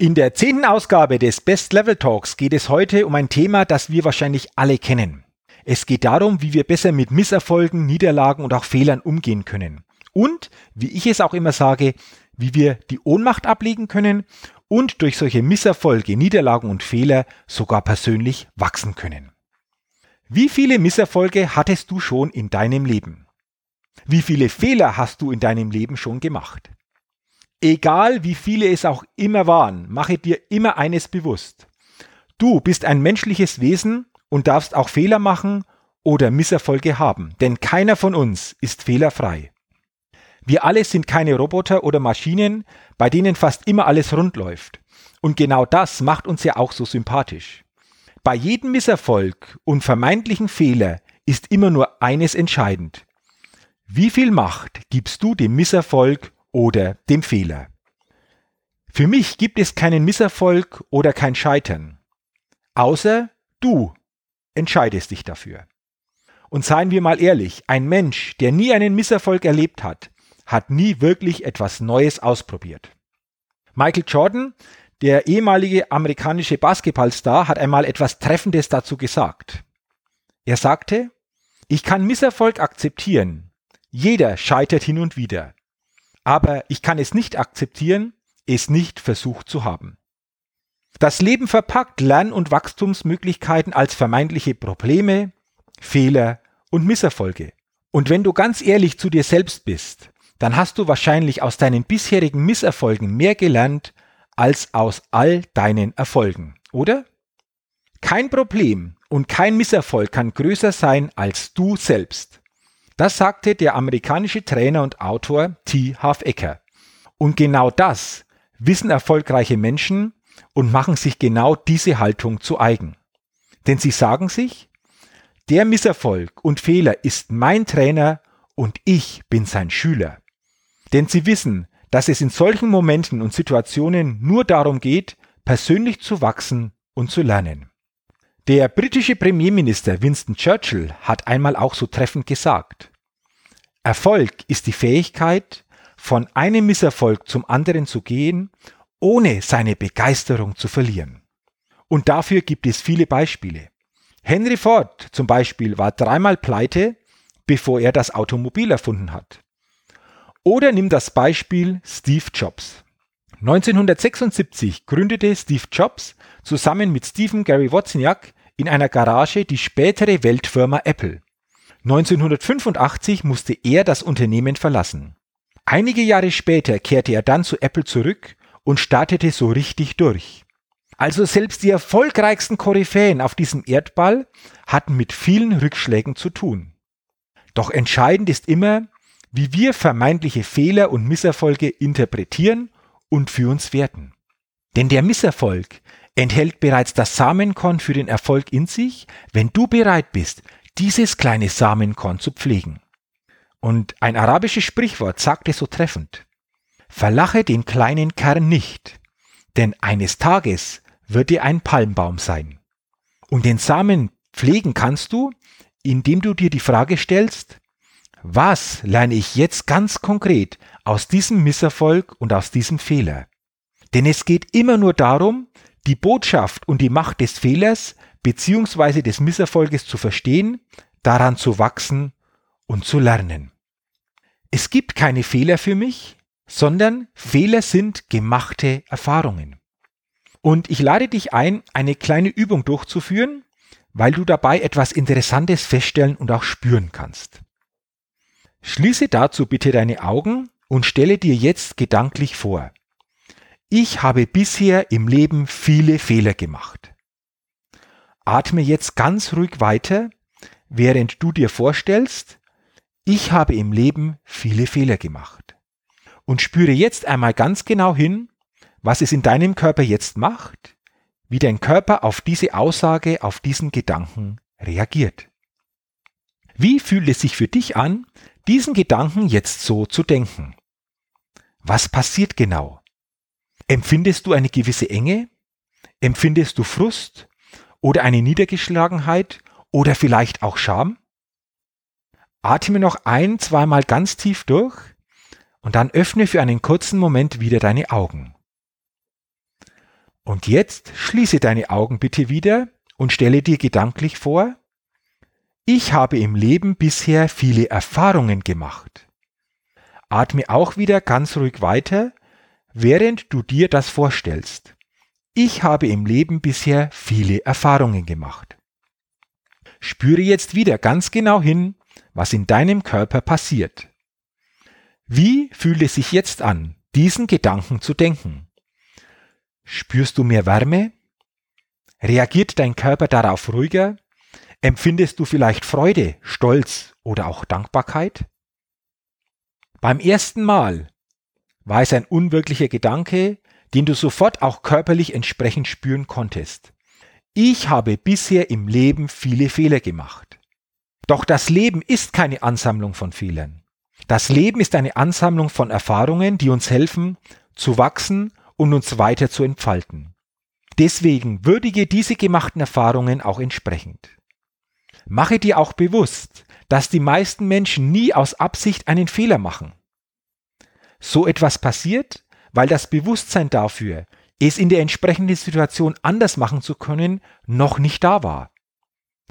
In der zehnten Ausgabe des Best Level Talks geht es heute um ein Thema, das wir wahrscheinlich alle kennen. Es geht darum, wie wir besser mit Misserfolgen, Niederlagen und auch Fehlern umgehen können. Und, wie ich es auch immer sage, wie wir die Ohnmacht ablegen können und durch solche Misserfolge, Niederlagen und Fehler sogar persönlich wachsen können. Wie viele Misserfolge hattest du schon in deinem Leben? Wie viele Fehler hast du in deinem Leben schon gemacht? Egal wie viele es auch immer waren, mache dir immer eines bewusst. Du bist ein menschliches Wesen und darfst auch Fehler machen oder Misserfolge haben, denn keiner von uns ist fehlerfrei. Wir alle sind keine Roboter oder Maschinen, bei denen fast immer alles rund läuft. Und genau das macht uns ja auch so sympathisch. Bei jedem Misserfolg und vermeintlichen Fehler ist immer nur eines entscheidend. Wie viel Macht gibst du dem Misserfolg oder dem Fehler. Für mich gibt es keinen Misserfolg oder kein Scheitern, außer du entscheidest dich dafür. Und seien wir mal ehrlich, ein Mensch, der nie einen Misserfolg erlebt hat, hat nie wirklich etwas Neues ausprobiert. Michael Jordan, der ehemalige amerikanische Basketballstar, hat einmal etwas Treffendes dazu gesagt. Er sagte, ich kann Misserfolg akzeptieren. Jeder scheitert hin und wieder aber ich kann es nicht akzeptieren, es nicht versucht zu haben. Das Leben verpackt Lern- und Wachstumsmöglichkeiten als vermeintliche Probleme, Fehler und Misserfolge. Und wenn du ganz ehrlich zu dir selbst bist, dann hast du wahrscheinlich aus deinen bisherigen Misserfolgen mehr gelernt als aus all deinen Erfolgen, oder? Kein Problem und kein Misserfolg kann größer sein als du selbst. Das sagte der amerikanische Trainer und Autor T. Half Ecker. Und genau das wissen erfolgreiche Menschen und machen sich genau diese Haltung zu eigen. Denn sie sagen sich, der Misserfolg und Fehler ist mein Trainer und ich bin sein Schüler. Denn sie wissen, dass es in solchen Momenten und Situationen nur darum geht, persönlich zu wachsen und zu lernen. Der britische Premierminister Winston Churchill hat einmal auch so treffend gesagt, Erfolg ist die Fähigkeit, von einem Misserfolg zum anderen zu gehen, ohne seine Begeisterung zu verlieren. Und dafür gibt es viele Beispiele. Henry Ford zum Beispiel war dreimal pleite, bevor er das Automobil erfunden hat. Oder nimm das Beispiel Steve Jobs. 1976 gründete Steve Jobs zusammen mit Stephen Gary Wozniak in einer Garage die spätere Weltfirma Apple. 1985 musste er das Unternehmen verlassen. Einige Jahre später kehrte er dann zu Apple zurück und startete so richtig durch. Also selbst die erfolgreichsten Koryphäen auf diesem Erdball hatten mit vielen Rückschlägen zu tun. Doch entscheidend ist immer, wie wir vermeintliche Fehler und Misserfolge interpretieren und für uns werten. Denn der Misserfolg enthält bereits das Samenkorn für den Erfolg in sich, wenn du bereit bist, dieses kleine Samenkorn zu pflegen. Und ein arabisches Sprichwort sagt es so treffend. Verlache den kleinen Kern nicht, denn eines Tages wird er ein Palmbaum sein. Und den Samen pflegen kannst du, indem du dir die Frage stellst, was lerne ich jetzt ganz konkret aus diesem Misserfolg und aus diesem Fehler? Denn es geht immer nur darum, die Botschaft und die Macht des Fehlers beziehungsweise des Misserfolges zu verstehen, daran zu wachsen und zu lernen. Es gibt keine Fehler für mich, sondern Fehler sind gemachte Erfahrungen. Und ich lade dich ein, eine kleine Übung durchzuführen, weil du dabei etwas Interessantes feststellen und auch spüren kannst. Schließe dazu bitte deine Augen und stelle dir jetzt gedanklich vor, ich habe bisher im Leben viele Fehler gemacht. Atme jetzt ganz ruhig weiter, während du dir vorstellst, ich habe im Leben viele Fehler gemacht. und spüre jetzt einmal ganz genau hin, was es in deinem Körper jetzt macht, wie dein Körper auf diese Aussage, auf diesen Gedanken reagiert. Wie fühlt es sich für dich an, diesen Gedanken jetzt so zu denken? Was passiert genau? Empfindest du eine gewisse Enge? Empfindest du Frust oder eine Niedergeschlagenheit oder vielleicht auch Scham? Atme noch ein, zweimal ganz tief durch und dann öffne für einen kurzen Moment wieder deine Augen. Und jetzt schließe deine Augen bitte wieder und stelle dir gedanklich vor, ich habe im Leben bisher viele Erfahrungen gemacht. Atme auch wieder ganz ruhig weiter, während du dir das vorstellst. Ich habe im Leben bisher viele Erfahrungen gemacht. Spüre jetzt wieder ganz genau hin, was in deinem Körper passiert. Wie fühlt es sich jetzt an, diesen Gedanken zu denken? Spürst du mehr Wärme? Reagiert dein Körper darauf ruhiger? Empfindest du vielleicht Freude, Stolz oder auch Dankbarkeit? Beim ersten Mal war es ein unwirklicher Gedanke, den du sofort auch körperlich entsprechend spüren konntest. Ich habe bisher im Leben viele Fehler gemacht. Doch das Leben ist keine Ansammlung von Fehlern. Das Leben ist eine Ansammlung von Erfahrungen, die uns helfen, zu wachsen und uns weiter zu entfalten. Deswegen würdige diese gemachten Erfahrungen auch entsprechend. Mache dir auch bewusst, dass die meisten Menschen nie aus Absicht einen Fehler machen. So etwas passiert, weil das Bewusstsein dafür, es in der entsprechenden Situation anders machen zu können, noch nicht da war.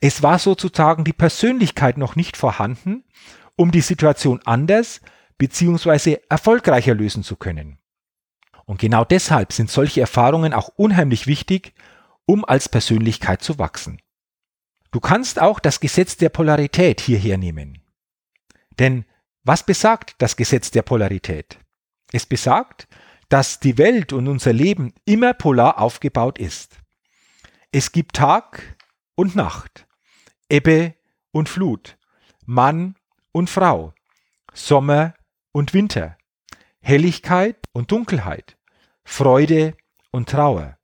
Es war sozusagen die Persönlichkeit noch nicht vorhanden, um die Situation anders bzw. erfolgreicher lösen zu können. Und genau deshalb sind solche Erfahrungen auch unheimlich wichtig, um als Persönlichkeit zu wachsen. Du kannst auch das Gesetz der Polarität hierher nehmen. Denn was besagt das Gesetz der Polarität? Es besagt, dass die Welt und unser Leben immer polar aufgebaut ist. Es gibt Tag und Nacht, Ebbe und Flut, Mann und Frau, Sommer und Winter, Helligkeit und Dunkelheit, Freude und Trauer.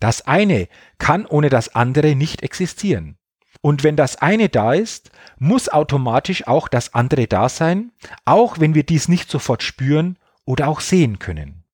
Das eine kann ohne das andere nicht existieren. Und wenn das eine da ist, muss automatisch auch das andere da sein, auch wenn wir dies nicht sofort spüren oder auch sehen können.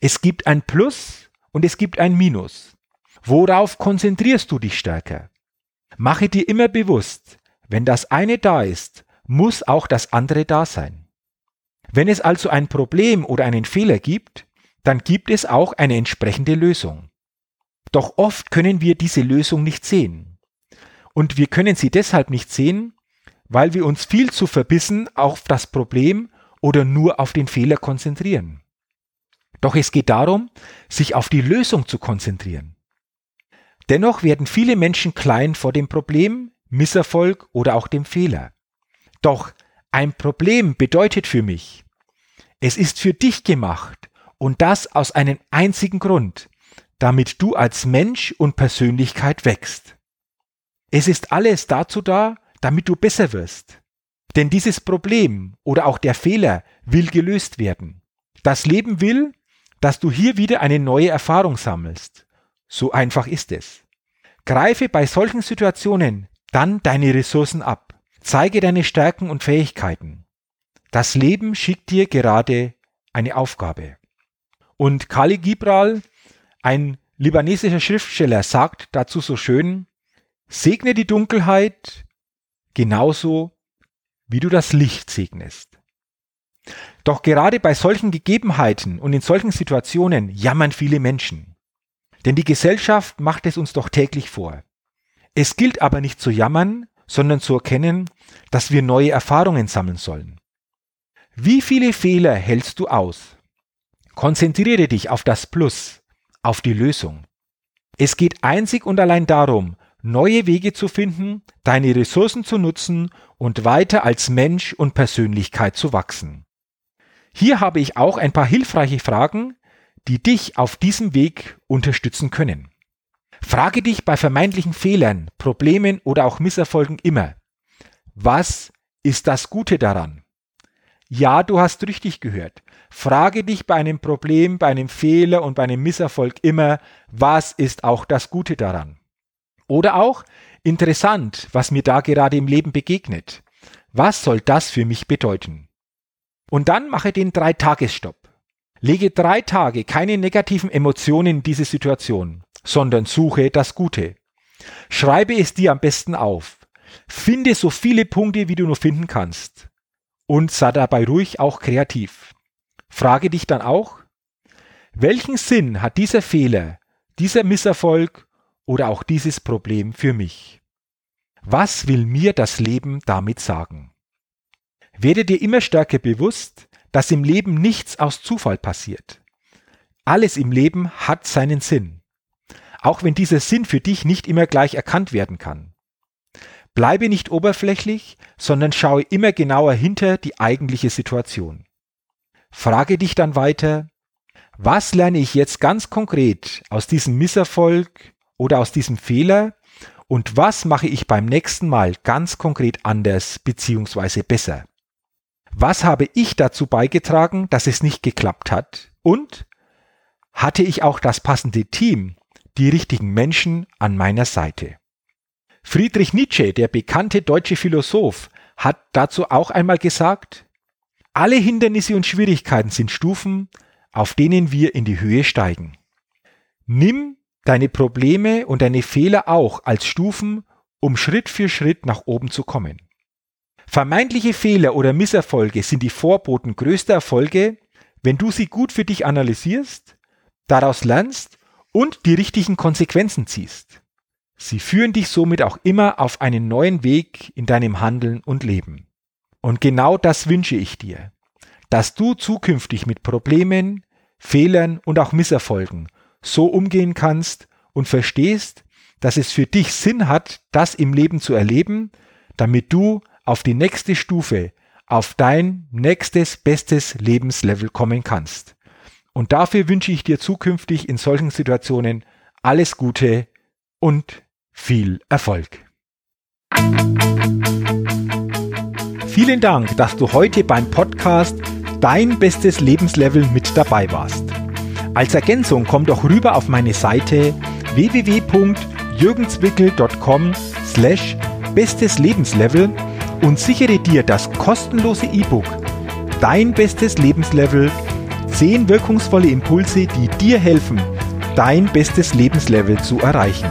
Es gibt ein Plus und es gibt ein Minus. Worauf konzentrierst du dich stärker? Mache dir immer bewusst, wenn das eine da ist, muss auch das andere da sein. Wenn es also ein Problem oder einen Fehler gibt, dann gibt es auch eine entsprechende Lösung. Doch oft können wir diese Lösung nicht sehen. Und wir können sie deshalb nicht sehen, weil wir uns viel zu verbissen auf das Problem oder nur auf den Fehler konzentrieren. Doch es geht darum, sich auf die Lösung zu konzentrieren. Dennoch werden viele Menschen klein vor dem Problem, Misserfolg oder auch dem Fehler. Doch ein Problem bedeutet für mich, es ist für dich gemacht und das aus einem einzigen Grund, damit du als Mensch und Persönlichkeit wächst. Es ist alles dazu da, damit du besser wirst. Denn dieses Problem oder auch der Fehler will gelöst werden. Das Leben will, dass du hier wieder eine neue Erfahrung sammelst. So einfach ist es. Greife bei solchen Situationen dann deine Ressourcen ab. Zeige deine Stärken und Fähigkeiten. Das Leben schickt dir gerade eine Aufgabe. Und Kali Gibral, ein libanesischer Schriftsteller, sagt dazu so schön, segne die Dunkelheit genauso, wie du das Licht segnest. Doch gerade bei solchen Gegebenheiten und in solchen Situationen jammern viele Menschen. Denn die Gesellschaft macht es uns doch täglich vor. Es gilt aber nicht zu jammern, sondern zu erkennen, dass wir neue Erfahrungen sammeln sollen. Wie viele Fehler hältst du aus? Konzentriere dich auf das Plus, auf die Lösung. Es geht einzig und allein darum, neue Wege zu finden, deine Ressourcen zu nutzen und weiter als Mensch und Persönlichkeit zu wachsen. Hier habe ich auch ein paar hilfreiche Fragen, die dich auf diesem Weg unterstützen können. Frage dich bei vermeintlichen Fehlern, Problemen oder auch Misserfolgen immer, was ist das Gute daran? Ja, du hast richtig gehört. Frage dich bei einem Problem, bei einem Fehler und bei einem Misserfolg immer, was ist auch das Gute daran? Oder auch, interessant, was mir da gerade im Leben begegnet. Was soll das für mich bedeuten? Und dann mache den Drei-Tages-Stopp. Lege drei Tage keine negativen Emotionen in diese Situation, sondern suche das Gute. Schreibe es dir am besten auf. Finde so viele Punkte, wie du nur finden kannst. Und sei dabei ruhig auch kreativ. Frage dich dann auch, welchen Sinn hat dieser Fehler, dieser Misserfolg oder auch dieses Problem für mich? Was will mir das Leben damit sagen? Werde dir immer stärker bewusst, dass im Leben nichts aus Zufall passiert. Alles im Leben hat seinen Sinn, auch wenn dieser Sinn für dich nicht immer gleich erkannt werden kann. Bleibe nicht oberflächlich, sondern schaue immer genauer hinter die eigentliche Situation. Frage dich dann weiter, was lerne ich jetzt ganz konkret aus diesem Misserfolg oder aus diesem Fehler und was mache ich beim nächsten Mal ganz konkret anders bzw. besser? Was habe ich dazu beigetragen, dass es nicht geklappt hat? Und hatte ich auch das passende Team, die richtigen Menschen an meiner Seite? Friedrich Nietzsche, der bekannte deutsche Philosoph, hat dazu auch einmal gesagt, alle Hindernisse und Schwierigkeiten sind Stufen, auf denen wir in die Höhe steigen. Nimm deine Probleme und deine Fehler auch als Stufen, um Schritt für Schritt nach oben zu kommen. Vermeintliche Fehler oder Misserfolge sind die Vorboten größter Erfolge, wenn du sie gut für dich analysierst, daraus lernst und die richtigen Konsequenzen ziehst. Sie führen dich somit auch immer auf einen neuen Weg in deinem Handeln und Leben. Und genau das wünsche ich dir, dass du zukünftig mit Problemen, Fehlern und auch Misserfolgen so umgehen kannst und verstehst, dass es für dich Sinn hat, das im Leben zu erleben, damit du auf die nächste Stufe, auf dein nächstes bestes Lebenslevel kommen kannst. Und dafür wünsche ich dir zukünftig in solchen Situationen alles Gute und viel Erfolg. Vielen Dank, dass du heute beim Podcast Dein bestes Lebenslevel mit dabei warst. Als Ergänzung komm doch rüber auf meine Seite www.jürgenswickel.com slash bestes Lebenslevel und sichere dir das kostenlose E-Book Dein bestes Lebenslevel 10 wirkungsvolle Impulse, die dir helfen, dein bestes Lebenslevel zu erreichen.